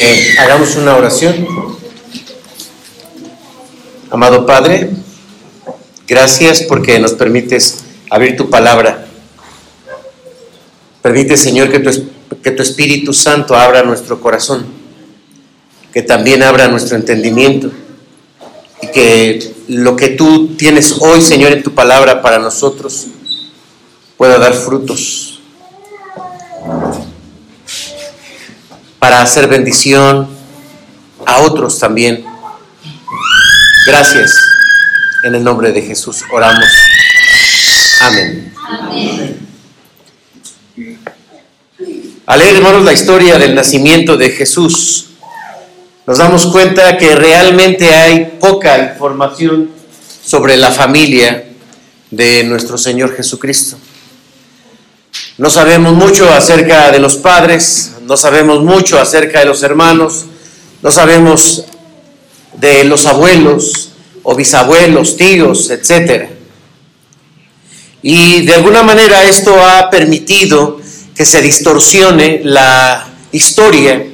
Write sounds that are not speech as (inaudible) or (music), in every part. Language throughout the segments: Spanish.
Eh, hagamos una oración. Amado Padre, gracias porque nos permites abrir tu palabra. Permite, Señor, que tu, que tu Espíritu Santo abra nuestro corazón, que también abra nuestro entendimiento y que lo que tú tienes hoy, Señor, en tu palabra para nosotros pueda dar frutos para hacer bendición a otros también. Gracias. En el nombre de Jesús oramos. Amén. Al leer, hermanos, la historia del nacimiento de Jesús, nos damos cuenta que realmente hay poca información sobre la familia de nuestro Señor Jesucristo. No sabemos mucho acerca de los padres, no sabemos mucho acerca de los hermanos, no sabemos de los abuelos o bisabuelos, tíos, etc. Y de alguna manera esto ha permitido que se distorsione la historia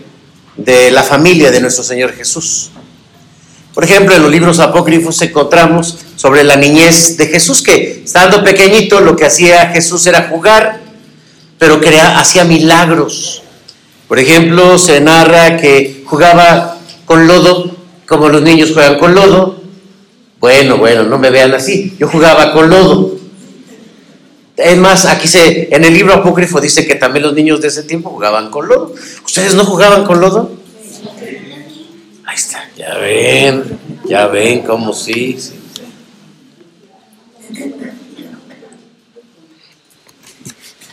de la familia de nuestro Señor Jesús. Por ejemplo, en los libros apócrifos encontramos sobre la niñez de Jesús, que estando pequeñito lo que hacía Jesús era jugar, pero hacía milagros. Por ejemplo, se narra que jugaba con lodo, como los niños juegan con lodo. Bueno, bueno, no me vean así. Yo jugaba con lodo. Es más, aquí se, en el libro apócrifo dice que también los niños de ese tiempo jugaban con lodo. ¿Ustedes no jugaban con lodo? Ahí está, ya ven, ya ven cómo sí.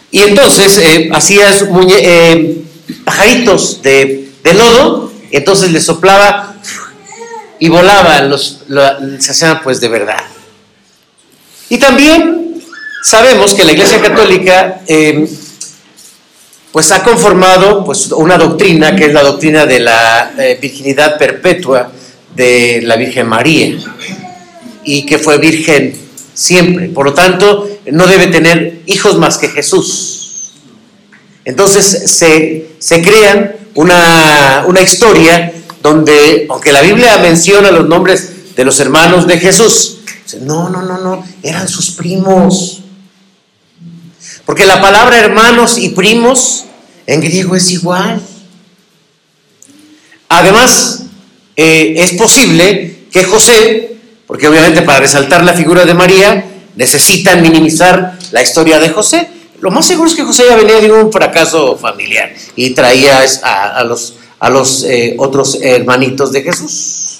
Y entonces eh, hacías eh, pajaritos de, lodo, entonces le soplaba y volaban, los, se hacían pues de verdad. Y también sabemos que la Iglesia Católica em, pues ha conformado pues una doctrina que es la doctrina de la eh, virginidad perpetua de la Virgen María y que fue virgen siempre. Por lo tanto, no debe tener hijos más que Jesús. Entonces se, crean una, historia donde, aunque la Biblia menciona los nombres de los hermanos de Jesús, no, no, no, no, eran sus primos. Porque la palabra hermanos y primos en griego es igual. Además, eh, es posible que José, porque obviamente para resaltar la figura de María, necesitan minimizar la historia de José, lo más seguro es que José ya venía de un fracaso familiar y traía a, los, a los eh, otros hermanitos de Jesús.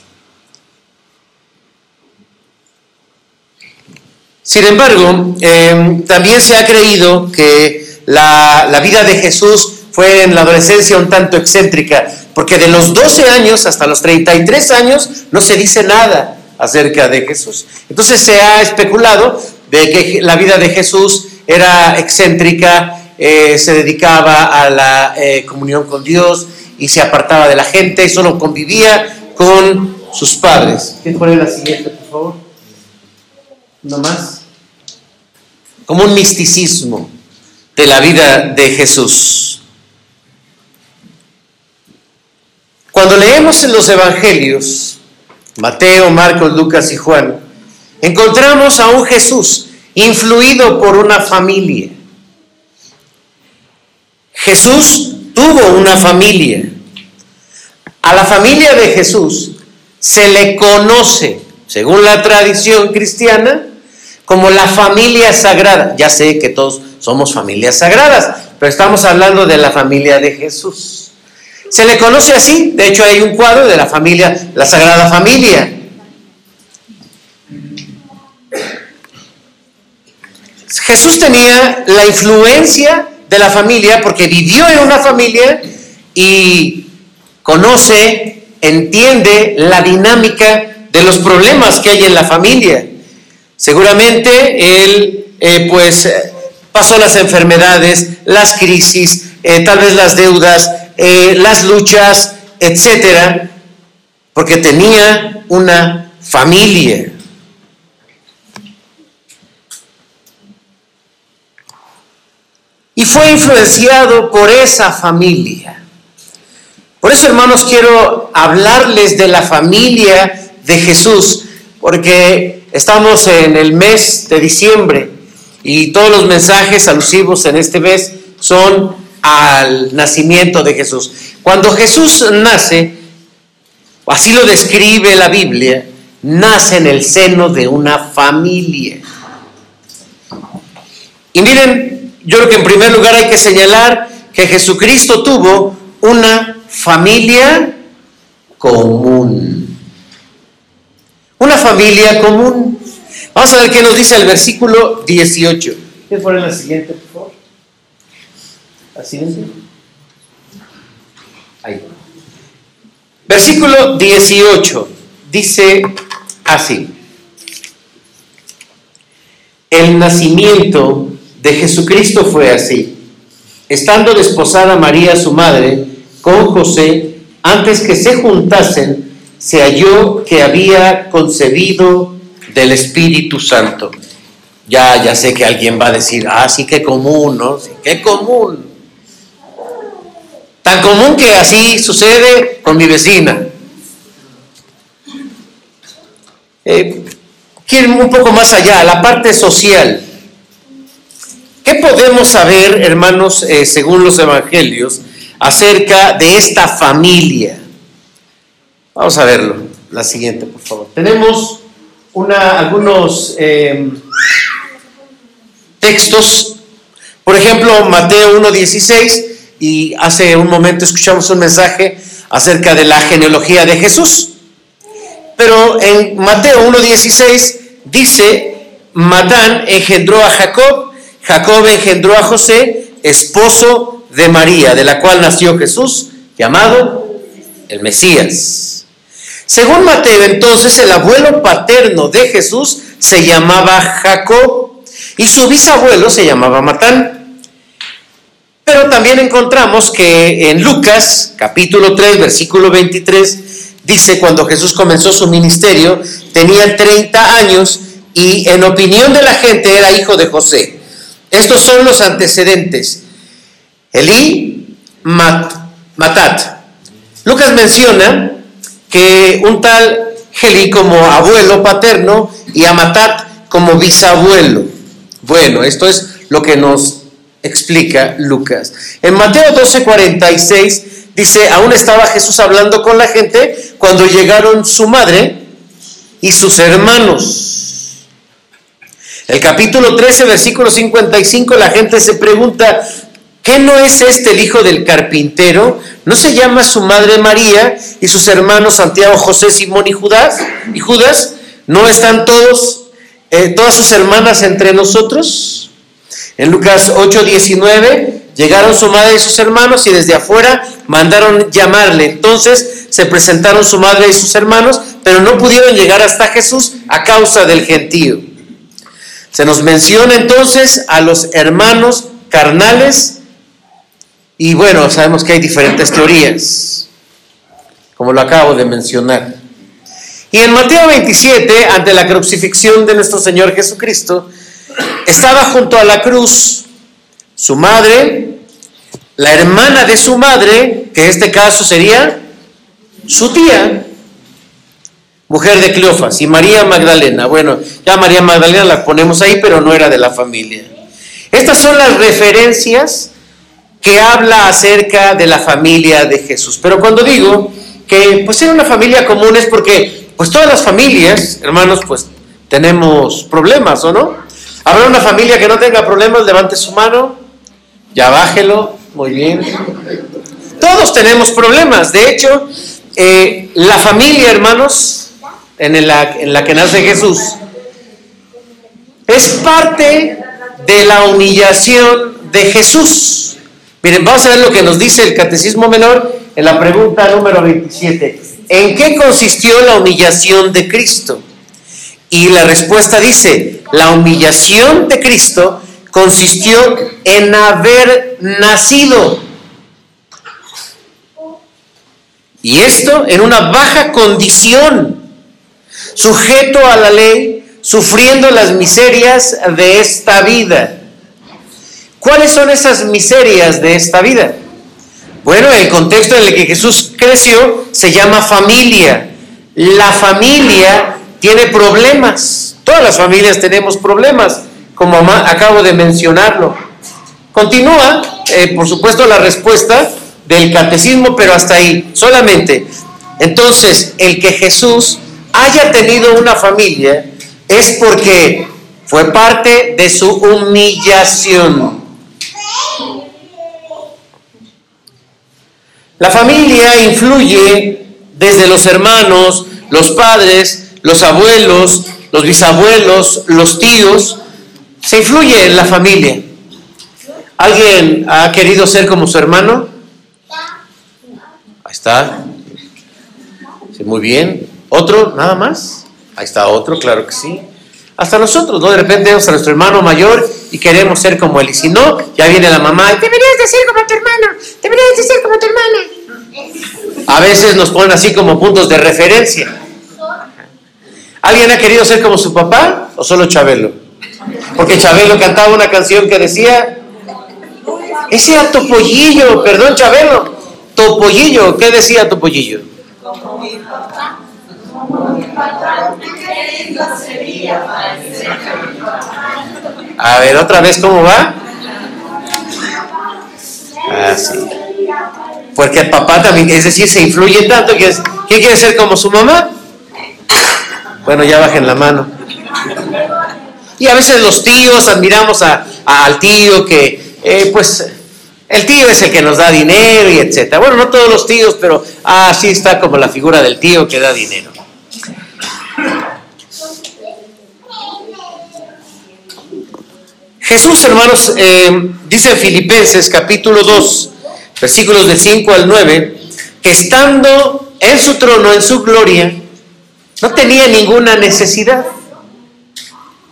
Sin embargo, em, también se ha creído que la, la, vida de Jesús fue en la adolescencia un tanto excéntrica, porque de los 12 años hasta los 33 años no se dice nada acerca de Jesús. Entonces se ha especulado de que la vida de Jesús era excéntrica, eh, se dedicaba a la eh, comunión con Dios y se apartaba de la gente y solo convivía con sus padres. ¿Qué fue la siguiente, por favor? ¿No más? Como un misticismo de la vida de Jesús. Cuando leemos en los evangelios, Mateo, Marcos, Lucas y Juan, encontramos a un Jesús influido por una familia. Jesús tuvo una familia. A la familia de Jesús se le conoce, según la tradición cristiana, como la familia sagrada. Ya sé que todos somos familias sagradas, pero estamos hablando de la familia de Jesús. Se le conoce así, de hecho hay un cuadro de la familia, la Sagrada Familia. Jesús tenía la influencia de la familia porque vivió en una familia y conoce, entiende la dinámica de los problemas que hay en la familia. Seguramente él eh, pues pasó las enfermedades, las crisis, eh, tal vez las deudas, eh, las luchas, etcétera, porque tenía una familia. Y fue influenciado por esa familia. Por eso, hermanos, quiero hablarles de la familia de Jesús, porque estamos en el mes de diciembre y todos los mensajes alusivos en este mes son al nacimiento de Jesús. Cuando Jesús nace, así lo describe la Biblia, nace en el seno de una familia. Y miren, yo creo que en primer lugar hay que señalar que Jesucristo tuvo una familia común. Una familia común. Vamos a ver qué nos dice el versículo 18. ¿Quieres poner la siguiente, por favor? La siguiente. Ahí. Versículo 18 dice así. El nacimiento de Jesucristo fue así. Estando desposada María, su madre, con José, antes que se juntasen, se halló que había concebido del Espíritu Santo. Ya, ya sé que alguien va a decir, ah, sí, qué común, ¿no? Sí, qué común. Tan común que así sucede con mi vecina. Eh, quieren un poco más allá, la parte social. ¿Qué podemos saber, hermanos, eh, según los evangelios, acerca de esta familia? Vamos a verlo. La siguiente, por favor. Tenemos una, algunos eh, textos. Por ejemplo, Mateo 1.16 y hace un momento escuchamos un mensaje acerca de la genealogía de Jesús. Pero en Mateo 1.16 dice, Matán engendró a Jacob, Jacob engendró a José, esposo de María, de la cual nació Jesús, llamado el Mesías. Según Mateo, entonces el abuelo paterno de Jesús se llamaba Jacob y su bisabuelo se llamaba Matán. Pero también encontramos que en Lucas capítulo 3, versículo 23, dice cuando Jesús comenzó su ministerio, tenía 30 años y en opinión de la gente era hijo de José. Estos son los antecedentes. Elí, Matat. Lucas menciona que un tal Gelí como abuelo paterno y a como bisabuelo. Bueno, esto es lo que nos explica Lucas. En Mateo 12:46 dice, aún estaba Jesús hablando con la gente cuando llegaron su madre y sus hermanos. El capítulo 13, versículo 55, la gente se pregunta, ¿qué no es este el hijo del carpintero? ¿No se llama su madre María y sus hermanos Santiago, José, Simón y Judas? ¿Y Judas? ¿No están todos, eh, todas sus hermanas entre nosotros? En Lucas 8, 19, llegaron su madre y sus hermanos y desde afuera mandaron llamarle. Entonces se presentaron su madre y sus hermanos, pero no pudieron llegar hasta Jesús a causa del gentío. Se nos menciona entonces a los hermanos carnales y bueno, sabemos que hay diferentes teorías, como lo acabo de mencionar. Y en Mateo 27, ante la crucifixión de nuestro Señor Jesucristo, estaba junto a la cruz su madre, la hermana de su madre, que en este caso sería su tía, mujer de Cleofas, y María Magdalena. Bueno, ya María Magdalena la ponemos ahí, pero no era de la familia. Estas son las referencias que habla acerca de la familia de Jesús. Pero cuando digo que pues era una familia común es porque pues todas las familias, hermanos, pues tenemos problemas, ¿o no? ¿Habrá una familia que no tenga problemas? Levante su mano, ya bájelo, muy bien. Todos tenemos problemas. De hecho, eh, la familia, hermanos, en la, en la que nace Jesús, es parte de la humillación de Jesús. Miren, vamos a ver lo que nos dice el Catecismo Menor en la pregunta número 27. ¿En qué consistió la humillación de Cristo? Y la respuesta dice, la humillación de Cristo consistió en haber nacido Y esto en una baja condición, sujeto a la ley, sufriendo las miserias de esta vida. ¿Cuáles son esas miserias de esta vida? Bueno, el contexto en el que Jesús creció se llama familia. La familia tiene problemas. Todas las familias tenemos problemas, como acabo de mencionarlo. Continúa, eh, por supuesto, la respuesta del catecismo, pero hasta ahí, solamente. Entonces, el que Jesús haya tenido una familia es porque fue parte de su humillación. La familia influye desde los hermanos, los padres, los abuelos, los bisabuelos, los tíos. Se influye en la familia. ¿Alguien ha querido ser como su hermano? Ahí está. Muy bien. ¿Otro? ¿Nada más? Ahí está otro, claro que sí. Hasta nosotros, ¿no? De repente vemos a nuestro hermano mayor y queremos ser como él. Y si no, ya viene la mamá, deberías de ser como tu hermano, deberías de ser como tu hermana. A veces nos ponen así como puntos de referencia. ¿Alguien ha querido ser como su papá o solo Chabelo? Porque Chabelo cantaba una canción que decía, ese era Topollillo, perdón Chabelo, Topollillo, ¿qué decía Topollillo? A ver, otra vez, ¿cómo va? Ah, sí. Porque el papá también, es decir, se influye tanto que es, ¿quién quiere ser como su mamá? Bueno, ya bajen la mano. Y a veces los tíos admiramos a, al tío que, eh, pues, el tío es el que nos da dinero y etcétera. Bueno, no todos los tíos, pero así está como la figura del tío que da dinero. Jesús, hermanos, eh, dice en Filipenses capítulo 2, versículos del 5 al 9, que estando en su trono, en su gloria, no tenía ninguna necesidad,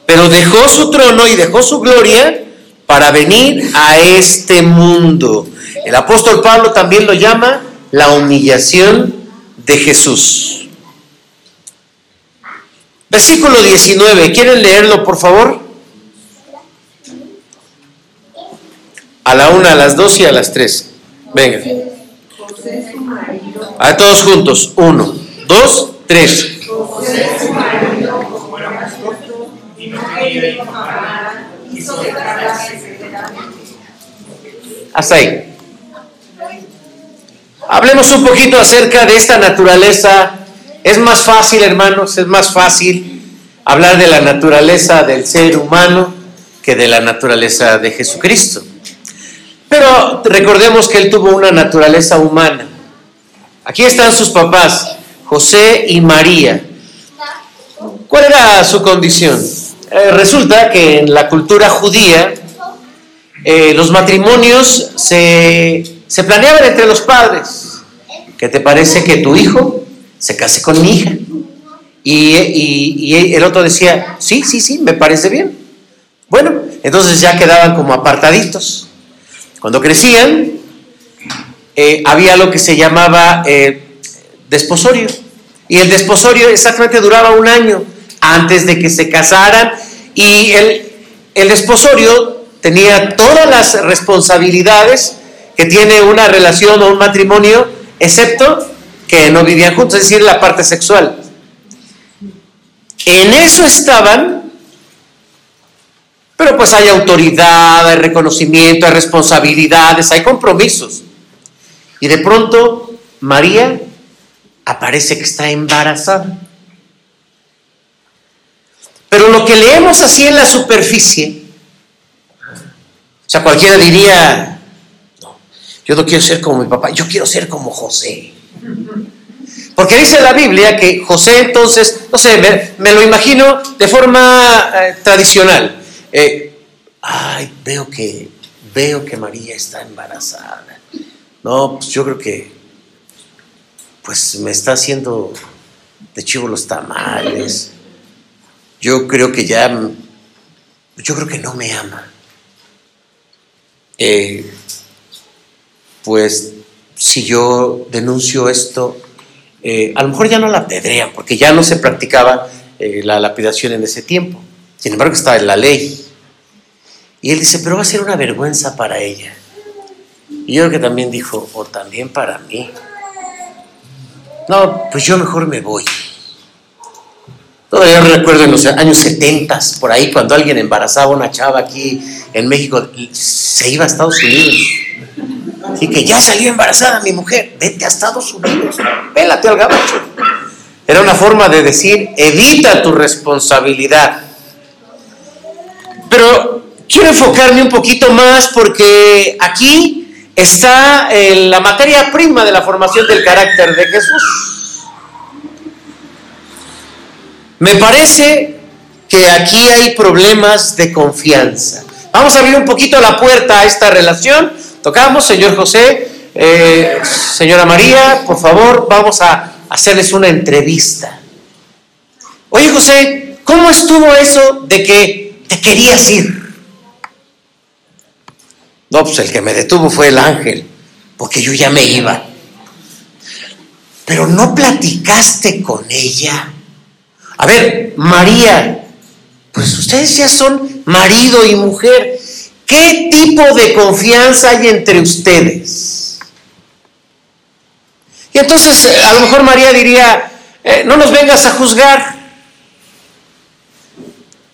pero dejó su trono y dejó su gloria para venir a este mundo. El apóstol Pablo también lo llama la humillación de Jesús. Versículo 19, ¿quieren leerlo por favor? A la una, a las dos y a las tres. Venga. A todos juntos. Uno, dos, tres. Hasta ahí. Hablemos un poquito acerca de esta naturaleza. Es más fácil, hermanos, es más fácil hablar de la naturaleza del ser humano que de la naturaleza de Jesucristo. Pero recordemos que él tuvo una naturaleza humana. Aquí están sus papás, José y María. ¿Cuál era su condición? Eh, resulta que en la cultura judía eh, los matrimonios se, planeaban entre los padres. ¿Qué te parece que tu hijo se case con mi hija? Y, y, el otro decía, sí, sí, sí, me parece bien. Bueno, entonces ya quedaban como apartaditos. Cuando crecían, eh, había lo que se llamaba eh, desposorio. Y el desposorio exactamente duraba un año antes de que se casaran. Y el, el desposorio tenía todas las responsabilidades que tiene una relación o un matrimonio, excepto que no vivían juntos, es decir, la parte sexual. En eso estaban pero pues hay autoridad, hay reconocimiento, hay responsabilidades, hay compromisos. Y de pronto María aparece que está embarazada. Pero lo que leemos así en la superficie, o sea, cualquiera diría, no, yo no quiero ser como mi papá, yo quiero ser como José. Porque dice la Biblia que José entonces, no sé, me, lo imagino de forma eh, tradicional. Eh, ay, veo que, veo que María está embarazada. No, pues yo creo que, pues me está haciendo de chivo los tamales. Yo creo que ya, yo creo que no me ama. Eh, pues si yo denuncio esto, eh, a lo mejor ya no la pedrean, porque ya no se practicaba la lapidación en ese tiempo. Sin embargo, está en la ley. Y él dice, pero va a ser una vergüenza para ella. Y yo creo que también dijo, o también para mí. no, pues yo mejor me voy. Todavía recuerdo en los años 70, por ahí, cuando alguien embarazaba a una chava aquí en México, se iba a Estados Unidos. Así que ya salió embarazada mi mujer, vete a Estados Unidos, pélate al gabacho. Era una forma de decir, evita tu responsabilidad. Pero quiero enfocarme un poquito más porque aquí está eh, la materia prima de la formación del carácter de Jesús. Me parece que aquí hay problemas de confianza. Vamos a abrir un poquito la puerta a esta relación. Tocamos, señor José, eh, señora María, por favor, vamos a hacerles una entrevista. Oye, José, ¿cómo estuvo eso de que te querías ir? No, pues el que me detuvo fue el ángel, porque yo ya me iba. Pero no platicaste con ella. A ver, María, pues ustedes ya son marido y mujer. ¿Qué tipo de confianza hay entre ustedes? Y entonces eh, a lo mejor María diría, eh, no nos vengas a juzgar.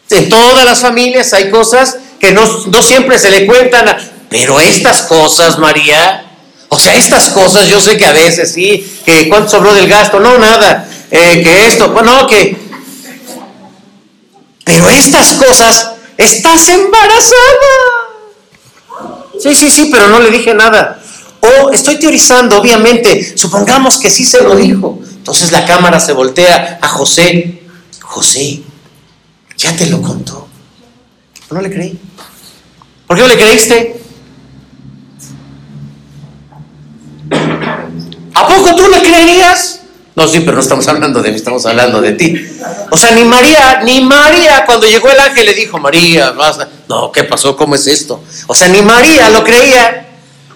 En todas las familias hay cosas que no, siempre se le cuentan, pero estas cosas, María, o sea, estas cosas yo sé que a veces sí, que cuánto sobró del gasto, no, nada, eh, que esto, bueno, que pero estas cosas, estás embarazada. Sí, sí, sí, pero no le dije nada. O estoy teorizando, obviamente, supongamos que sí se lo dijo. Entonces la cámara se voltea a José. José, ya te lo contó. No le creí. ¿Por qué no le creíste? ¿A poco tú le creerías? No, sí, pero no estamos hablando de mí, estamos hablando de ti. O sea, ni María, ni María, cuando llegó el ángel le dijo, María, basta. No, ¿qué pasó? ¿Cómo es esto? O sea, ni María lo creía.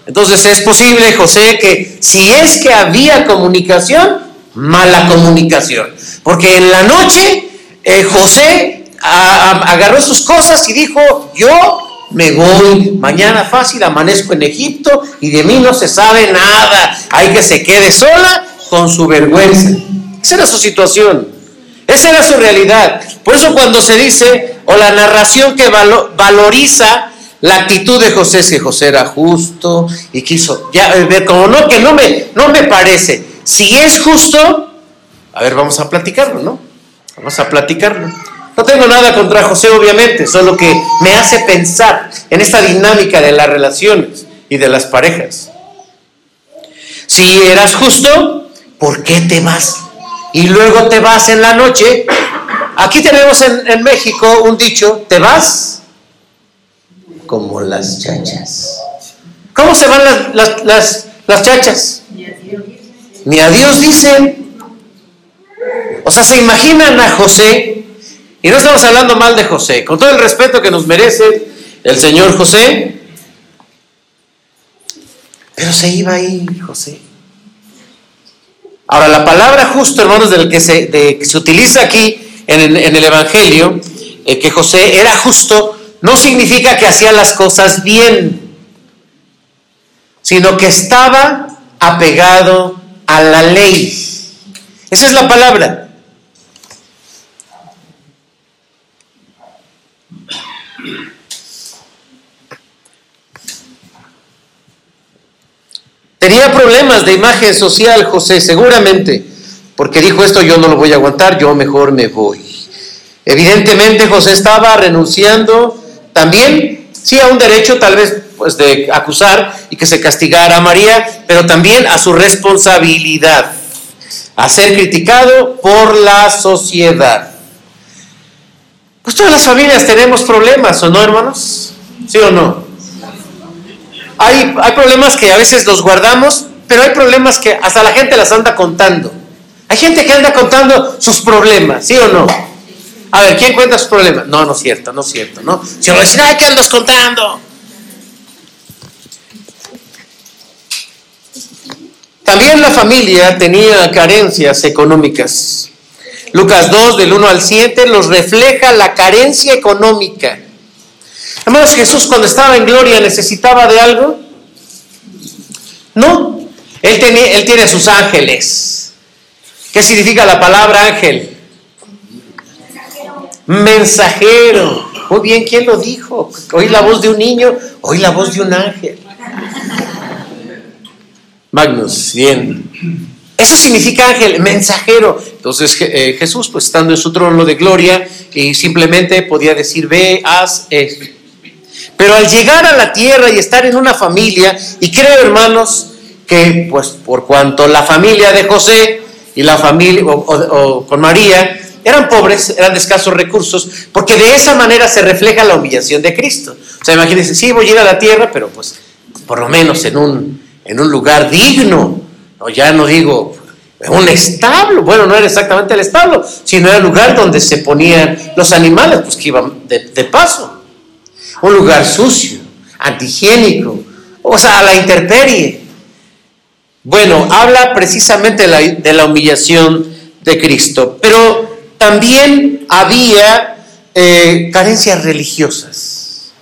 Entonces es posible, José, que si es que había comunicación, mala comunicación. Porque en la noche eh, José agarró sus cosas y dijo, yo me voy, mañana fácil amanezco en Egipto y de mí no se sabe nada. Hay que se quede sola con su vergüenza. Esa era su situación, esa era su realidad. Por eso cuando se dice, o la narración que valoriza la actitud de José, es que José era justo y quiso, ya, eh, como no, que no me, no me parece, si es justo, a ver, vamos a platicarlo, ¿no? Vamos a platicarlo. No tengo nada contra José, obviamente, solo que me hace pensar en esta dinámica de las relaciones y de las parejas. Si eras justo, ¿por qué te vas? Y luego te vas en la noche. Aquí tenemos en, México un dicho, te vas como las chachas. ¿Cómo se van las, las, chachas? Ni a Dios dicen. O sea, se imaginan a José, y no estamos hablando mal de José, con todo el respeto que nos merece el Señor José, pero se iba ahí José. Ahora, la palabra justo, hermanos, del que se, se utiliza aquí en, el Evangelio, eh, que José era justo, no significa que hacía las cosas bien, sino que estaba apegado a la ley. Esa es la palabra. Tenía problemas de imagen social José, seguramente, porque dijo esto yo no lo voy a aguantar, yo mejor me voy. Evidentemente José estaba renunciando también, sí, a un derecho tal vez pues, de acusar y que se castigara a María, pero también a su responsabilidad, a ser criticado por la sociedad. Pues todas las familias tenemos problemas, ¿o no, hermanos? ¿Sí o no? Hay, problemas que a veces los guardamos, pero hay problemas que hasta la gente las anda contando. Hay gente que anda contando sus problemas, ¿sí o no? A ver, ¿quién cuenta sus problemas? No, no es cierto, no es cierto, ¿no? Si uno dice, ay, ¿qué andas contando? También la familia tenía carencias económicas. Lucas 2, del 1 al 7, los refleja la carencia económica. Hermanos, Jesús cuando estaba en gloria necesitaba de algo. No, él, tenía, él tiene sus ángeles. ¿Qué significa la palabra ángel? Mensajero. Muy bien, ¿quién lo dijo? Oí la voz de un niño, oí la voz de un ángel. Magnus, bien. Eso significa ángel, mensajero. Entonces eh, Jesús, pues estando en su trono de gloria, y simplemente podía decir, ve, haz esto. Pero al llegar a la tierra y estar en una familia, y creo hermanos, que pues por cuanto la familia de José y la familia o, con María eran pobres, eran de escasos recursos, porque de esa manera se refleja la humillación de Cristo. O sea, imagínense, sí, voy a ir a la tierra, pero pues por lo menos en un, en un lugar digno, no, ya no digo un establo, bueno, no era exactamente el establo, sino era el lugar donde se ponían los animales, pues que iban de paso. Un lugar sucio, antihigiénico, o sea, a la intemperie. Bueno, habla precisamente de la, humillación de Cristo, pero también había eh, carencias religiosas.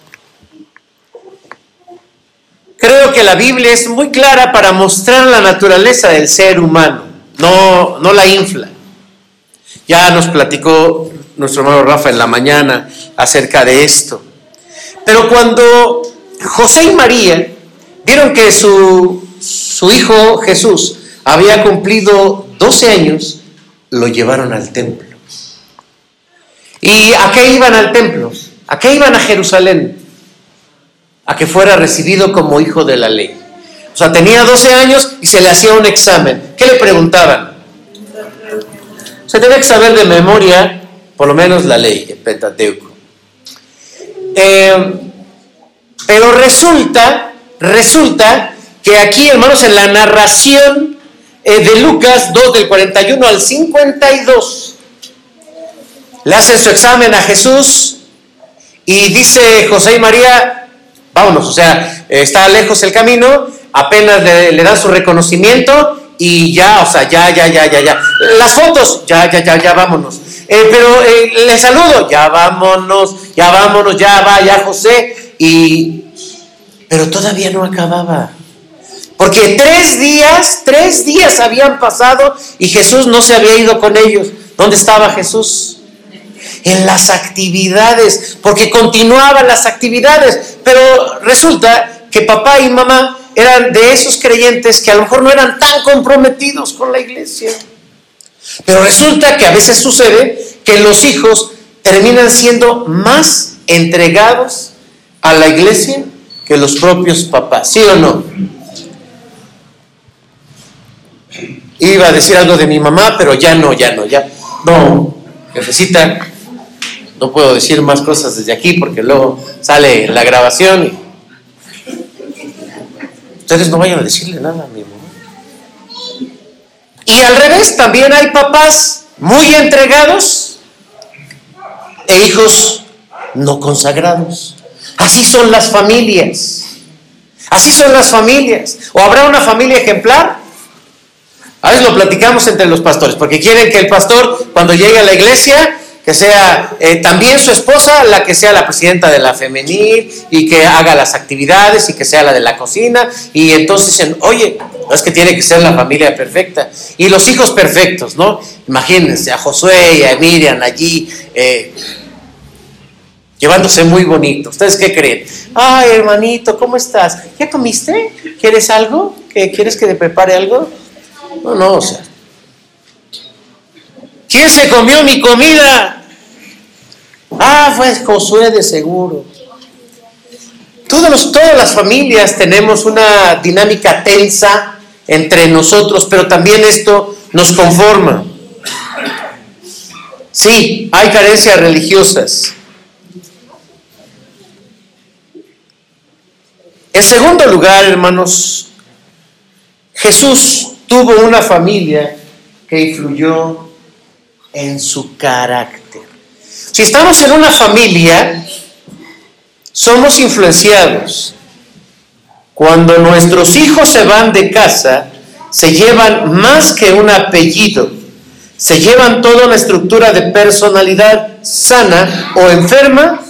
Creo que la Biblia es muy clara para mostrar la naturaleza del ser humano, no, no la infla. Ya nos platicó nuestro hermano Rafa en la mañana acerca de esto. Pero cuando José y María vieron que su su hijo Jesús había cumplido 12 años, lo llevaron al templo. ¿Y a qué iban al templo? ¿A qué iban a Jerusalén? A que fuera recibido como hijo de la ley. O sea, tenía 12 años y se le hacía un examen. ¿Qué le preguntaban? Se debe saber de memoria, por lo menos la ley, el Pentateuco. Eh, pero resulta, resulta que aquí, hermanos, en la narración eh, de Lucas 2 del 41 al 52, le hacen su examen a Jesús y dice José y María, vámonos, o sea, está lejos el camino, apenas le, dan su reconocimiento y ya, o sea, ya, ya, ya, ya, ya. Las fotos, ya, ya, ya, ya, vámonos. Eh, pero eh, le saludo, ya vámonos, ya vámonos, ya va, ya José. Y, pero todavía no acababa. Porque tres días, tres días habían pasado y Jesús no se había ido con ellos. ¿Dónde estaba Jesús? En las actividades, porque continuaban las actividades. Pero resulta que papá y mamá eran de esos creyentes que a lo mejor no eran tan comprometidos con la iglesia. Pero resulta que a veces sucede que los hijos terminan siendo más entregados a la iglesia que los propios papás, ¿sí o no? Iba a decir algo de mi mamá, pero ya no, ya no, ya. No, necesita, no puedo decir más cosas desde aquí porque luego sale la grabación. Y... Ustedes no vayan a decirle nada a mi mamá. Y al revés, también hay papás muy entregados e hijos no consagrados. Así son las familias. Así son las familias. O habrá una familia ejemplar a veces lo platicamos entre los pastores, porque quieren que el pastor, cuando llegue a la iglesia, que sea eh, también su esposa la que sea la presidenta de la femenil y que haga las actividades y que sea la de la cocina. Y entonces dicen, oye, no es que tiene que ser la familia perfecta. Y los hijos perfectos, ¿no? Imagínense a Josué y a Miriam allí. Eh, llevándose muy bonito. ¿Ustedes qué creen? Ay, hermanito, ¿cómo estás? ¿Ya comiste? ¿Quieres algo? ¿Quieres que te prepare algo? No, no, o sea. ¿Quién se comió mi comida? Ah, fue Josué de seguro. Todos todas las familias tenemos una dinámica tensa entre nosotros, pero también esto nos conforma. Sí, hay carencias religiosas. En segundo lugar, hermanos, Jesús tuvo una familia que influyó en su carácter. Si estamos en una familia, somos influenciados. Cuando nuestros hijos se van de casa, se llevan más que un apellido, se llevan toda una estructura de personalidad sana o enferma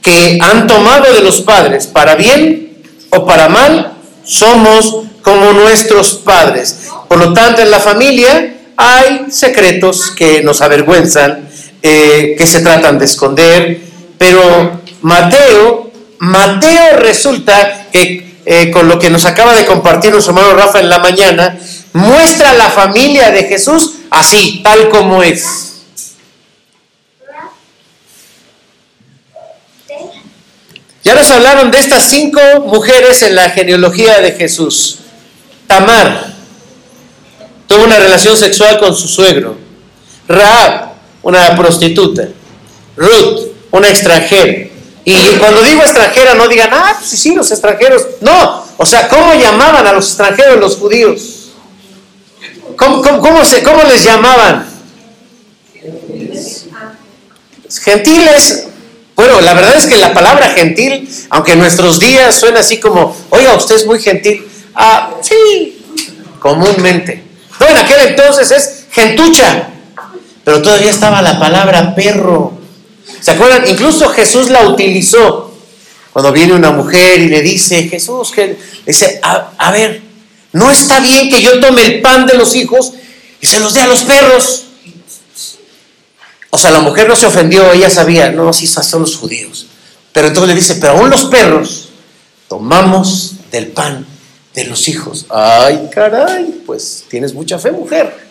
que han tomado de los padres, para bien o para mal, somos como nuestros padres. Por lo tanto, en la familia hay secretos que nos avergüenzan, eh, que se tratan de esconder, pero Mateo, Mateo resulta que eh, con lo que nos acaba de compartir nuestro hermano Rafa en la mañana, muestra la familia de Jesús así, tal como es. Ya nos hablaron de estas cinco mujeres en la genealogía de Jesús. Tamar tuvo una relación sexual con su suegro. Raab, una prostituta. Ruth, una extranjera. Y cuando digo extranjera, no digan, ah, pues sí, sí, los extranjeros. No, o sea, ¿cómo llamaban a los extranjeros los judíos? ¿Cómo, cómo, se, cómo les llamaban? Gentiles, bueno, la verdad es que la palabra gentil, aunque en nuestros días suena así como, oiga, usted es muy gentil. Ah, sí, comúnmente. No, en aquel entonces es gentucha, pero todavía estaba la palabra perro. ¿Se acuerdan? Incluso Jesús la utilizó. Cuando viene una mujer y le dice, Jesús, que, dice, a, ver, no está bien que yo tome el pan de los hijos y se los dé a los perros. O sea, la mujer no se ofendió, ella sabía, no, sí, son los judíos. Pero entonces le dice, pero aún los perros tomamos del pan de los hijos. Ay, caray, pues tienes mucha fe, mujer.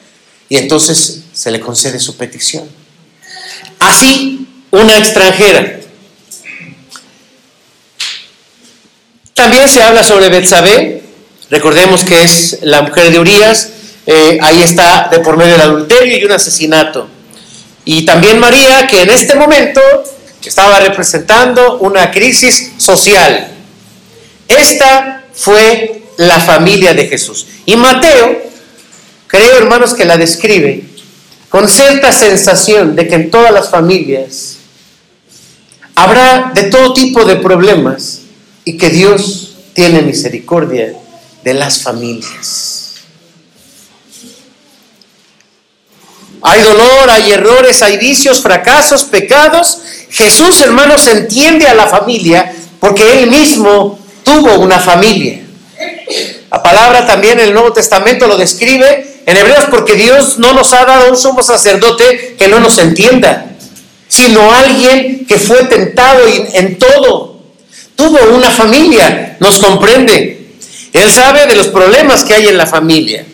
Y entonces se le concede su petición. Así, una extranjera. También se habla sobre Betsabé. Recordemos que es la mujer de Urias. Eh, ahí está de por medio del adulterio y un asesinato. Y también María, que en este momento estaba representando una crisis social. Esta fue la familia de Jesús. Y Mateo, creo hermanos que la describe con cierta sensación de que en todas las familias habrá de todo tipo de problemas y que Dios tiene misericordia de las familias. Hay dolor, hay errores, hay vicios, fracasos, pecados. Jesús, hermanos, entiende a la familia porque él mismo tuvo una familia. La palabra también en el Nuevo Testamento lo describe en Hebreos porque Dios no nos ha dado un sumo sacerdote que no nos entienda, sino alguien que fue tentado en todo. Tuvo una familia, nos comprende. Él sabe de los problemas que hay en la familia,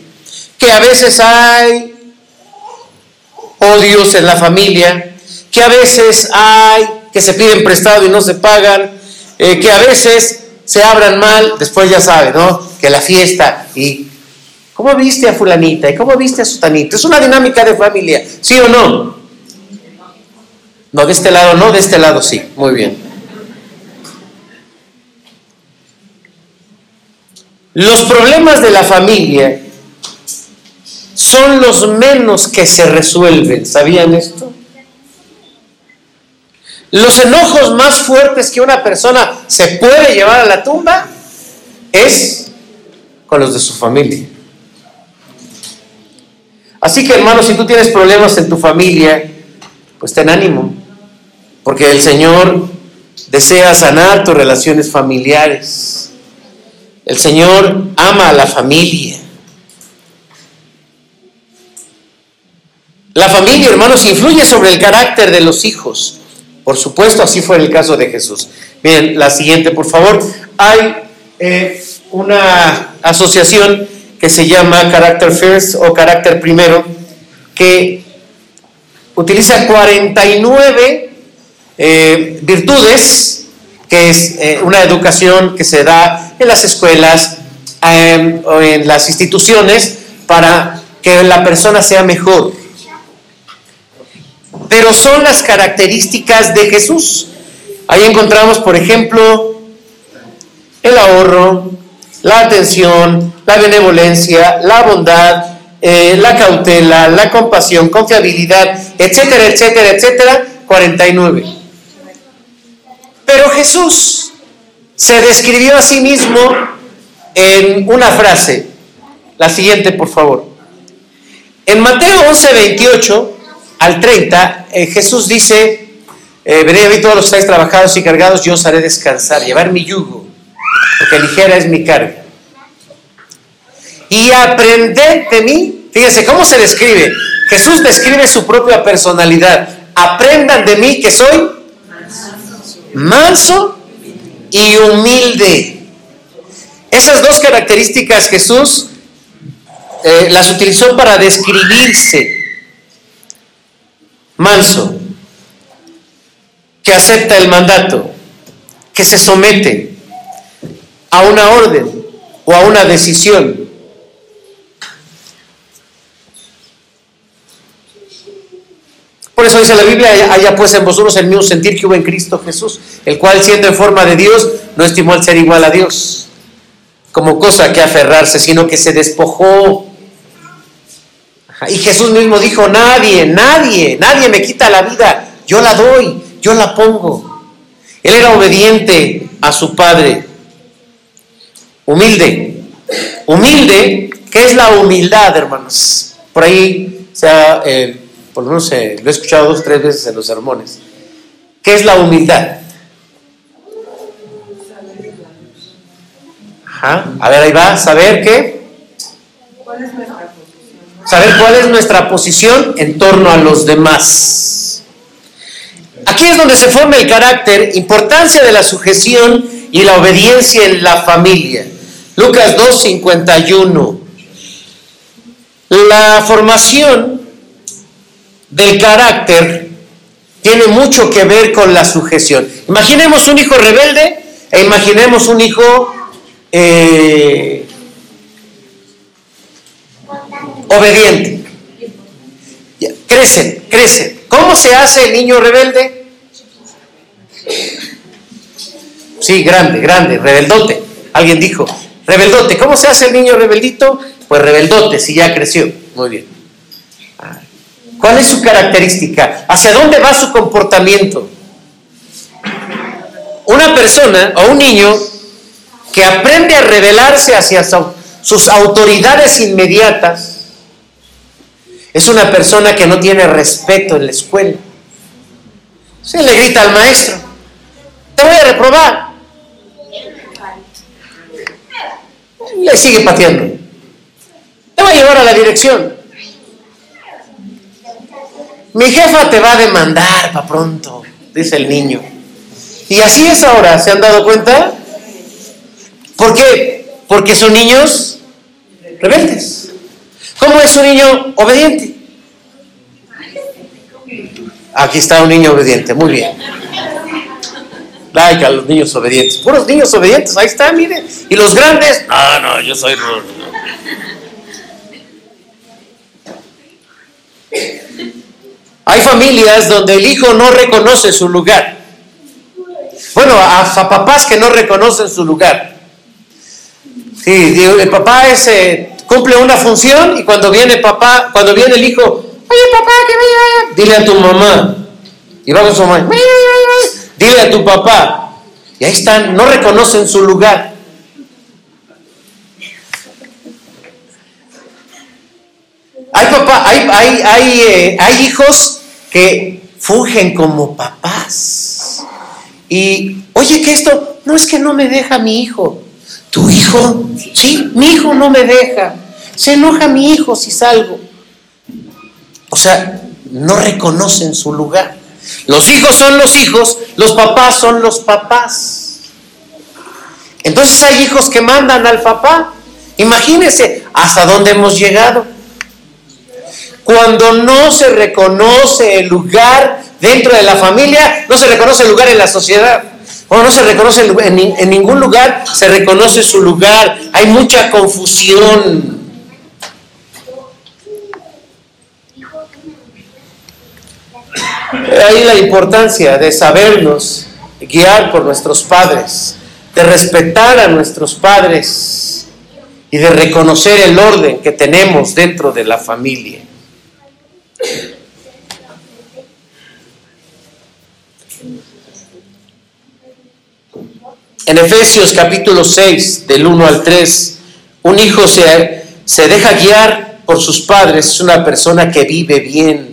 que a veces hay odios en la familia, que a veces hay que se piden prestado y no se pagan, eh, que a veces se abran mal, después ya sabe, ¿no? Que la fiesta y ¿cómo viste a fulanita? ¿Y cómo viste a sutanita? Es una dinámica de familia, ¿sí o no? No, de este lado no, de este lado sí, muy bien. Los problemas de la familia son los menos que se resuelven. ¿Sabían esto? Los enojos más fuertes que una persona se puede llevar a la tumba es con los de su familia. Así que hermano, si tú tienes problemas en tu familia, pues ten ánimo, porque el Señor desea sanar tus relaciones familiares. El Señor ama a la familia. La familia, hermanos, influye sobre el carácter de los hijos. Por supuesto, así fue el caso de Jesús. Miren, la siguiente, por favor. Hay eh, una asociación que se llama Character First o Carácter Primero, que utiliza 49 eh, virtudes, que es eh, una educación que se da en las escuelas o en las instituciones para que la persona sea mejor pero son las características de Jesús. Ahí encontramos, por ejemplo, el ahorro, la atención, la benevolencia, la bondad, eh, la cautela, la compasión, confiabilidad, etcétera, etcétera, etcétera, 49. Pero Jesús se describió a sí mismo en una frase. La siguiente, por favor. En Mateo 11, 28 al 30, eh, Jesús dice, eh, venid a mí todos los que estáis trabajados y cargados, yo os haré descansar, llevar mi yugo, porque ligera es mi carga. Y aprended de mí, Fíjense, ¿cómo se describe? Jesús describe su propia personalidad. Aprendan de mí que soy manso y humilde. Esas dos características Jesús eh, las utilizó para describirse. Manso, que acepta el mandato, que se somete a una orden o a una decisión. Por eso dice la Biblia, haya pues en vosotros el mismo sentir que hubo en Cristo Jesús, el cual siendo en forma de Dios, no estimó el ser igual a Dios como cosa que aferrarse, sino que se despojó. Y Jesús mismo dijo, nadie, nadie, nadie me quita la vida, yo la doy, yo la pongo. Él era obediente a su Padre, humilde, humilde, ¿qué es la humildad, hermanos? Por ahí, o sea, eh, por lo menos eh, lo he escuchado dos o tres veces en los sermones. ¿Qué es la humildad? A ver, ahí va, saber qué. Saber cuál es nuestra posición en torno a los demás. Aquí es donde se forma el carácter, importancia de la sujeción y la obediencia en la familia. Lucas 2.51. La formación del carácter tiene mucho que ver con la sujeción. Imaginemos un hijo rebelde e imaginemos un hijo eh, obediente. Crece, crece. ¿Cómo se hace el niño rebelde? Sí, grande, grande, rebeldote. Alguien dijo, rebeldote. ¿Cómo se hace el niño rebeldito? Pues rebeldote, si ya creció. Muy bien. ¿Cuál es su característica? ¿Hacia dónde va su comportamiento? Una persona o un niño que aprende a rebelarse hacia sus autoridades inmediatas, es una persona que no tiene respeto en la escuela. Se le grita al maestro, te voy a reprobar. Le sigue pateando. Te voy a llevar a la dirección. Mi jefa te va a demandar para pronto, dice el niño. Y así es ahora, ¿se han dado cuenta? ¿Por qué? Porque son niños rebeldes. ¿Cómo es un niño obediente? Aquí está un niño obediente, muy bien. Like a los niños obedientes. Puros niños obedientes, ahí está, miren. Y los grandes, no, no, yo soy. Hay familias donde el hijo no reconoce su lugar. Bueno, a papás que no reconocen su lugar. Sí, el papá ese cumple una función y cuando viene papá, cuando viene el hijo, oye papá, que vaya, dile a tu mamá. Y va con su mamá, dile a tu papá. Y ahí están, no reconocen su lugar. Hay papá, hay, hay, hay, eh, hay hijos que fungen como papás. Y, oye, que esto, no es que no me deja mi hijo. ¿Tu hijo? Sí, mi hijo no me deja. Se enoja mi hijo si salgo. O sea, no reconocen su lugar. Los hijos son los hijos, los papás son los papás. Entonces hay hijos que mandan al papá. Imagínense hasta dónde hemos llegado. Cuando no se reconoce el lugar dentro de la familia, no se reconoce el lugar en la sociedad. O no se reconoce en, ningún lugar, se reconoce su lugar. Hay mucha confusión. Ahí la importancia de sabernos guiar por nuestros padres, de respetar a nuestros padres y de reconocer el orden que tenemos dentro de la familia. En Efesios capítulo 6, del 1 al 3, un hijo se, se deja guiar por sus padres, es una persona que vive bien.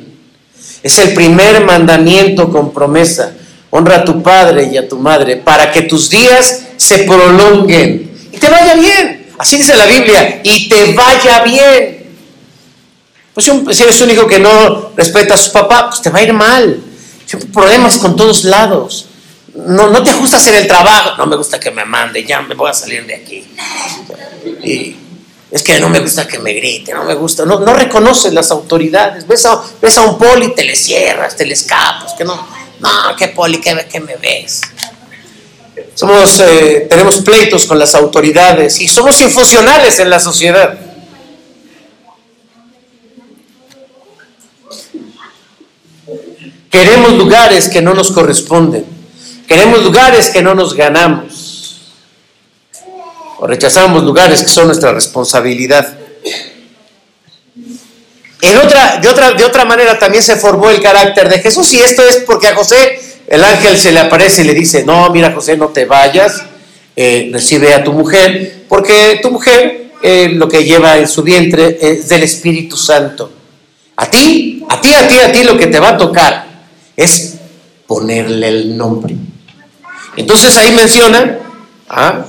Es el primer mandamiento con promesa. Honra a tu padre y a tu madre para que tus días se prolonguen y te vaya bien. Así dice la Biblia, y te vaya bien. Pues si eres un hijo que no respeta a su papá, pues te va a ir mal. Problemas con todos lados. No, no te ajustas en el trabajo. No me gusta que me mande, ya me voy a salir de aquí. Y es que no me gusta que me grite, no me gusta. No, no reconoces las autoridades. Ves a, un poli, te le cierras, te le escapas. Que no, no, qué poli, que, que me ves. Somos, eh, tenemos pleitos con las autoridades y somos infusionales en la sociedad. Queremos lugares que no nos corresponden. Queremos lugares que no nos ganamos. O rechazamos lugares que son nuestra responsabilidad. En otra, de, otra, de otra manera también se formó el carácter de Jesús y esto es porque a José el ángel se le aparece y le dice, no, mira José, no te vayas, eh, recibe a tu mujer, porque tu mujer eh, lo que lleva en su vientre es del Espíritu Santo. A ti, a ti, a ti, a ti lo que te va a tocar es ponerle el nombre. Entonces ahí menciona, ¿ah?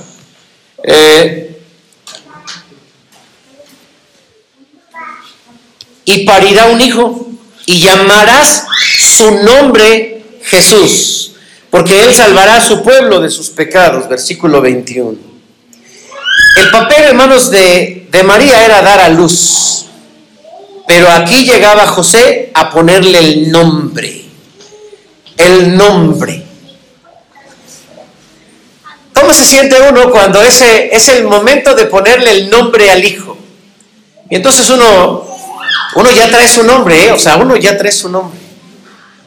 Eh, y parirá un hijo y llamarás su nombre Jesús, porque Él salvará a su pueblo de sus pecados, versículo 21. El papel, hermanos, de, de María era dar a luz, pero aquí llegaba José a ponerle el nombre, el nombre. ¿Cómo se siente uno cuando ese es el momento de ponerle el nombre al hijo? Y entonces uno, uno ya trae su nombre, ¿eh? o sea, uno ya trae su nombre.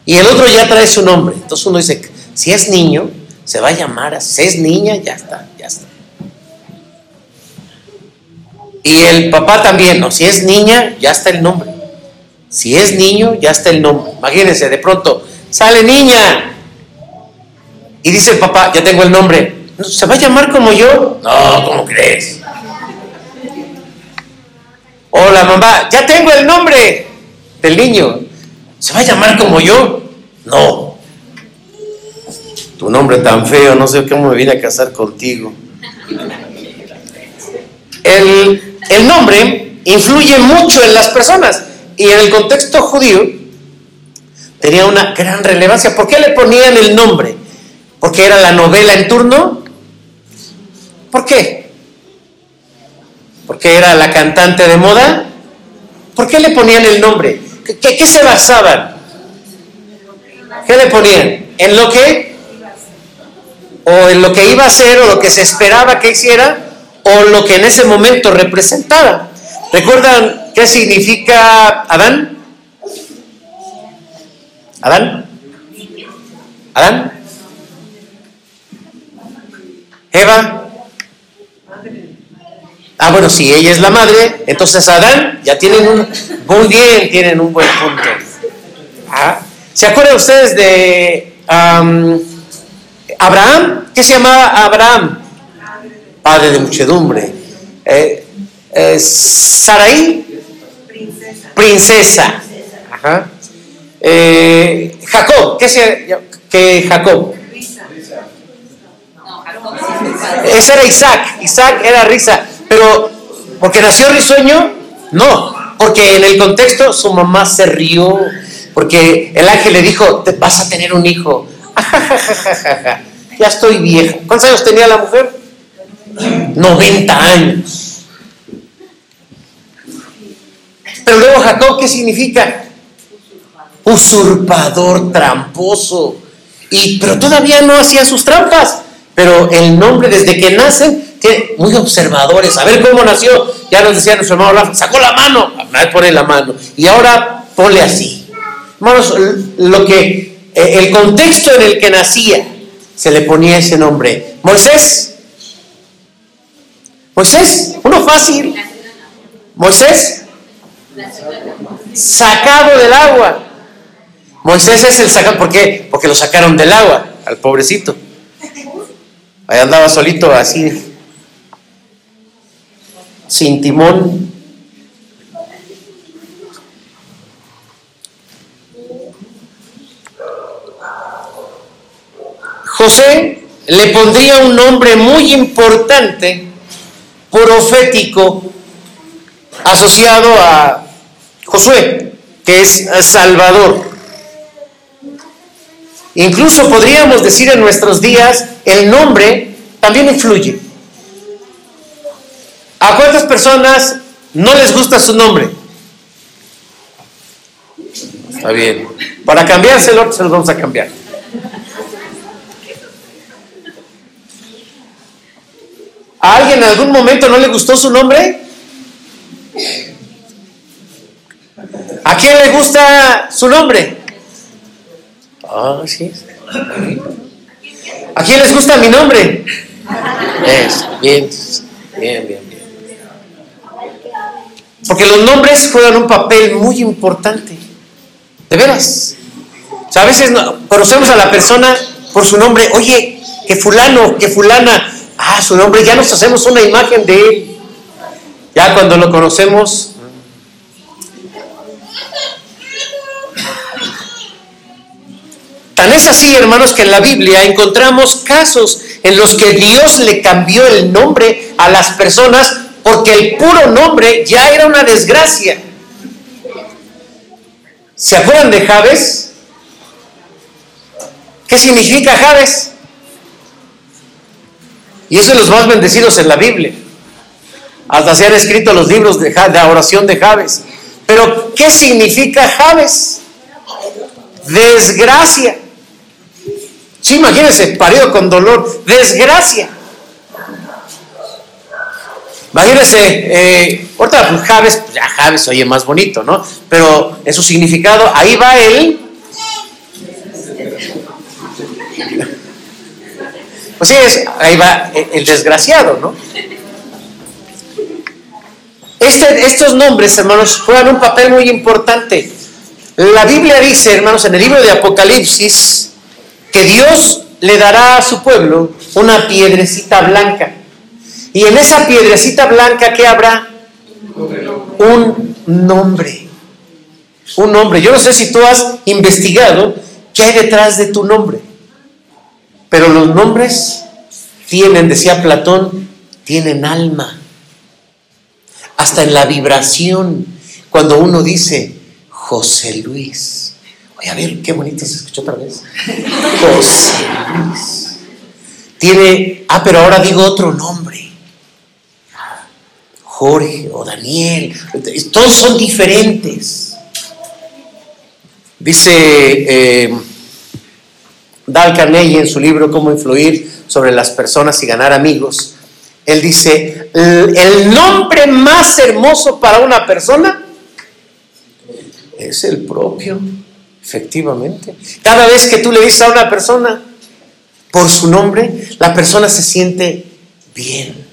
Y el otro ya trae su nombre. Entonces uno dice, si es niño, se va a llamar. Si es niña, ya está, ya está. Y el papá también, si es niña, ya está el nombre. Si es niño, ya está el nombre. Imagínense, de pronto, sale niña. Y dice el papá, ya tengo el nombre. ¿Se va a llamar como yo? No, ¿cómo crees? O la mamá, ya tengo el nombre del niño. ¿Se va a llamar como yo? No. Tu nombre tan feo, no sé cómo me vine a casar contigo. El, el nombre influye mucho en las personas y en el contexto judío tenía una gran relevancia. ¿Por qué le ponían el nombre? ¿Porque era la novela en turno? ¿Por qué? ¿Porque era la cantante de moda? ¿Por qué le ponían el nombre? ¿Qué, se basaban? ¿Qué le ponían? ¿En lo que? ¿O en lo que iba a ser o lo que se esperaba que hiciera? ¿O lo que en ese momento representaba? ¿Recuerdan qué significa Adán? ¿Adán? ¿Adán? ¿Eva? Bueno, si ella es la madre, entonces Adán ya tienen un, muy bien, tienen un buen punto. Ah, ¿Se acuerdan ustedes de Abraham? ¿Qué se llamaba Abraham? Padre de muchedumbre. Eh, eh, Saraí, princesa. Ajá. Eh, Jacob, ¿qué se que Jacob? Ese era Isaac. Isaac era risa. Pero, ¿porque nació risueño? No, porque en el contexto su mamá se rió, porque el ángel le dijo, te vas a tener un hijo. (laughs) ya estoy vieja. ¿Cuántos años tenía la mujer? 90 años. Pero luego Jacob, ¿qué significa? Usurpador, tramposo. Y, pero todavía no hacía sus trampas. Pero el nombre desde que nacen muy observadores. A ver cómo nació. Ya nos decía nuestro hermano sacó la mano. Nadie pone la mano. Y ahora ponle así. Hermanos, lo que, eh, el contexto en el que nacía, se le ponía ese nombre. Moisés. Moisés, uno fácil. Moisés, sacado del agua. Moisés es el sacado, ¿por qué? Porque lo sacaron del agua, al pobrecito. Ahí andaba solito así, sin timón. José le pondría un nombre muy importante, profético, asociado a Josué, que es Salvador. Incluso podríamos decir en nuestros días, el nombre también influye. ¿A cuántas personas no les gusta su nombre? Está bien. Para cambiárselo, se los vamos a cambiar. ¿A alguien en algún momento no le gustó su nombre? ¿A quién le gusta su nombre? Ah, sí. ¿A quién les gusta mi nombre? Es, bien, bien, bien, bien. Porque los nombres juegan un papel muy importante. De veras. O sea, a veces conocemos a la persona por su nombre. Oye, que fulano, que fulana. Ah, su nombre, ya nos hacemos una imagen de él. Ya cuando lo conocemos, Tan es así, hermanos, que en la Biblia encontramos casos en los que Dios le cambió el nombre a las personas porque el puro nombre ya era una desgracia. ¿Se acuerdan de Javes? ¿Qué significa Javes? Y eso es los más bendecidos en la Biblia. Hasta se han escrito los libros de, de oración de Javes. Pero, ¿qué significa Javes? Desgracia. Sí, imagínense, parido con dolor, desgracia. Imagínense, eh, ahorita pues, Javes, pues ya Javes oye más bonito, ¿no? Pero en su significado, ahí va él. Pues sí, es, ahí va el, desgraciado, ¿no? Este, estos nombres, hermanos, juegan un papel muy importante. La Biblia dice, hermanos, en el libro de Apocalipsis, que Dios le dará a su pueblo una piedrecita blanca. Y en esa piedrecita blanca, ¿qué habrá? Un nombre. Un nombre. Yo no sé si tú has investigado qué hay detrás de tu nombre. Pero los nombres tienen, decía Platón, tienen alma. Hasta en la vibración, cuando uno dice José Luis a ver, qué bonito se escuchó otra vez. José Luis. Tiene, ah, pero ahora digo otro nombre. Jorge o Daniel. Todos son diferentes. Dice eh, Dal Carnegie en su libro Cómo influir sobre las personas y ganar amigos. Él dice, el nombre más hermoso para una persona es el propio. Efectivamente. Cada vez que tú le dices a una persona por su nombre, la persona se siente bien.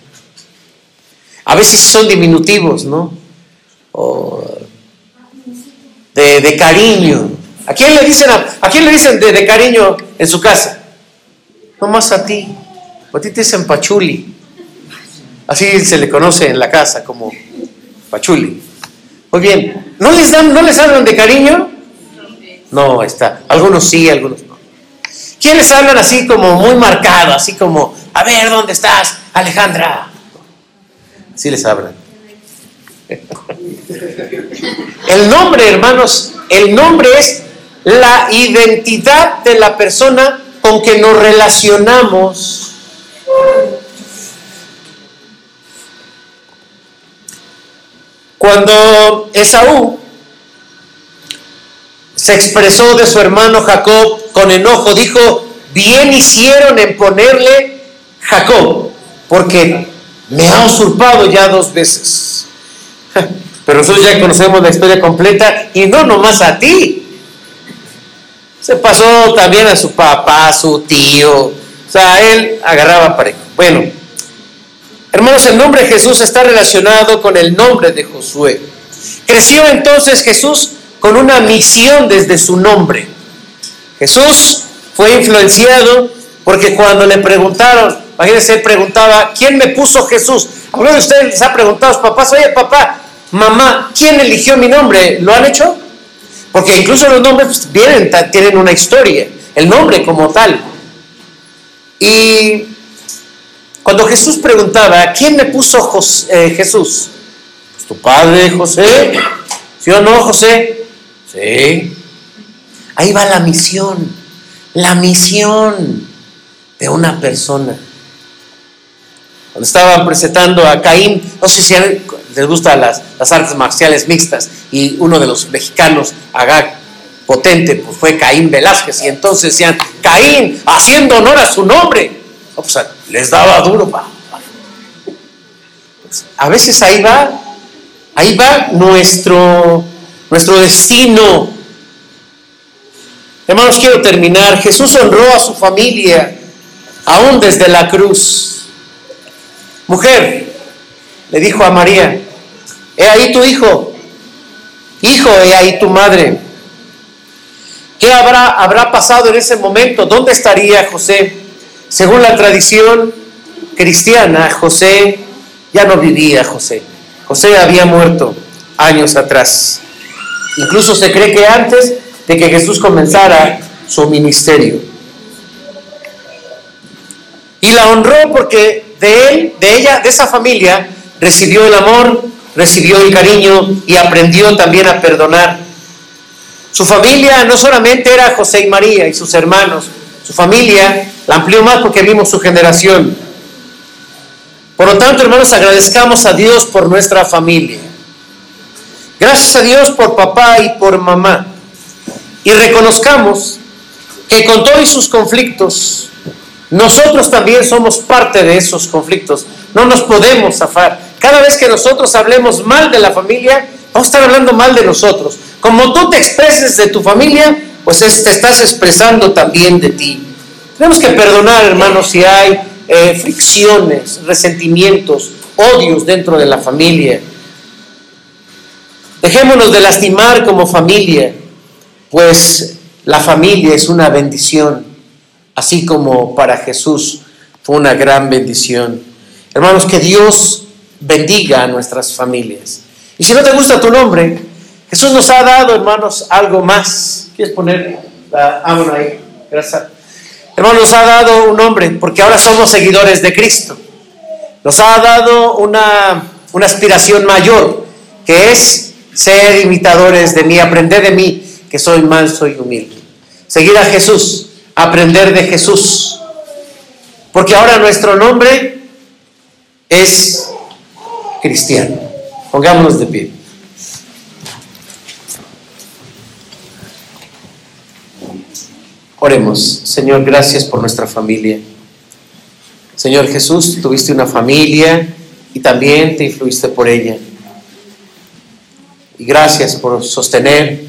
A veces son diminutivos, ¿no? De, cariño. ¿A quién le dicen, a, quién le dicen de, cariño en su casa? No más a ti. a ti te dicen pachuli. Así se le conoce en la casa como pachuli. Muy bien. ¿No les, dan, no les hablan de cariño? No, está. Algunos sí, algunos no. ¿Quiénes hablan así como muy marcado, así como, a ver, ¿dónde estás, Alejandra? Sí les hablan. El nombre, hermanos, el nombre es la identidad de la persona con que nos relacionamos. Cuando Esaú se expresó de su hermano Jacob con enojo, dijo, bien hicieron en ponerle Jacob, porque me ha usurpado ya dos veces. (laughs) Pero nosotros ya conocemos la historia completa y no nomás a ti. Se pasó también a su papá, a su tío. O sea, él agarraba parejo. Bueno, hermanos, el nombre de Jesús está relacionado con el nombre de Josué. Creció entonces Jesús con una misión desde su nombre. Jesús fue influenciado porque cuando le preguntaron, imagínense, él preguntaba, ¿quién me puso Jesús? ¿Alguno de ustedes les ha preguntado a sus papás, oye papá, mamá, ¿quién eligió mi nombre? ¿Lo han hecho? Porque incluso los nombres pues, tienen una historia, el nombre como tal. Y cuando Jesús preguntaba, ¿quién me puso eh, Jesús? Pues tu padre José, ¿Sí o no, José? Sí. Ahí va la misión, la misión de una persona. Cuando estaban presentando a Caín, no sé si les gustan las, las artes marciales mixtas, y uno de los mexicanos, Agag, potente, pues fue Caín Velázquez, y entonces decían, Caín, haciendo honor a su nombre. Pues, les daba duro. A veces ahí va, ahí va nuestro, nuestro destino. Hermanos, quiero terminar. Jesús honró a su familia, aún desde la cruz. Mujer, le dijo a María, he ahí tu hijo, hijo, he ahí tu madre. ¿Qué habrá, habrá pasado en ese momento? ¿Dónde estaría José? Según la tradición cristiana, José ya no vivía, José. José había muerto años atrás. Incluso se cree que antes de que Jesús comenzara su ministerio. Y la honró porque de él, de ella, de esa familia, recibió el amor, recibió el cariño y aprendió también a perdonar. Su familia no solamente era José y María y sus hermanos, su familia la amplió más porque vimos su generación. Por lo tanto, hermanos, agradezcamos a Dios por nuestra familia. Gracias a Dios por papá y por mamá. Y reconozcamos que con todos sus conflictos, nosotros también somos parte de esos conflictos. No nos podemos zafar. Cada vez que nosotros hablemos mal de la familia, vamos a estar hablando mal de nosotros. Como tú te expreses de tu familia, pues te estás expresando también de ti. Tenemos que perdonar, hermanos, si hay eh, fricciones, resentimientos, odios dentro de la familia. Dejémonos de lastimar como familia, pues la familia es una bendición, así como para Jesús fue una gran bendición. Hermanos, que Dios bendiga a nuestras familias. Y si no te gusta tu nombre, Jesús nos ha dado, hermanos, algo más. ¿Quieres poner la ámona ahí? Gracias. Hermanos, nos ha dado un nombre, porque ahora somos seguidores de Cristo. Nos ha dado una, una aspiración mayor, que es ser imitadores de mí, aprender de mí, que soy manso y humilde. Seguir a Jesús, aprender de Jesús. Porque ahora nuestro nombre es cristiano. Pongámonos de pie. Oremos, Señor, gracias por nuestra familia. Señor Jesús, tuviste una familia y también te influiste por ella. Y gracias por sostener,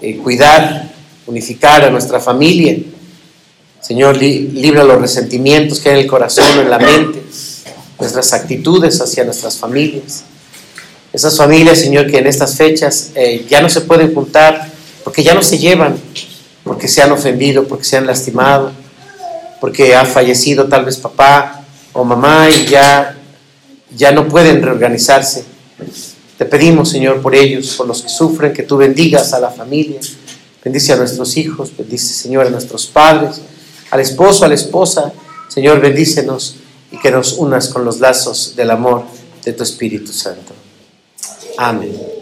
eh, cuidar, unificar a nuestra familia. Señor, libra los resentimientos que hay en el corazón, en la mente, nuestras actitudes hacia nuestras familias. Esas familias, Señor, que en estas fechas eh, ya no se pueden juntar porque ya no se llevan, porque se han ofendido, porque se han lastimado, porque ha fallecido tal vez papá o mamá y ya, ya no pueden reorganizarse. Te pedimos, Señor, por ellos, por los que sufren, que tú bendigas a la familia, bendice a nuestros hijos, bendice, Señor, a nuestros padres, al esposo, a la esposa. Señor, bendícenos y que nos unas con los lazos del amor de tu Espíritu Santo. Amén.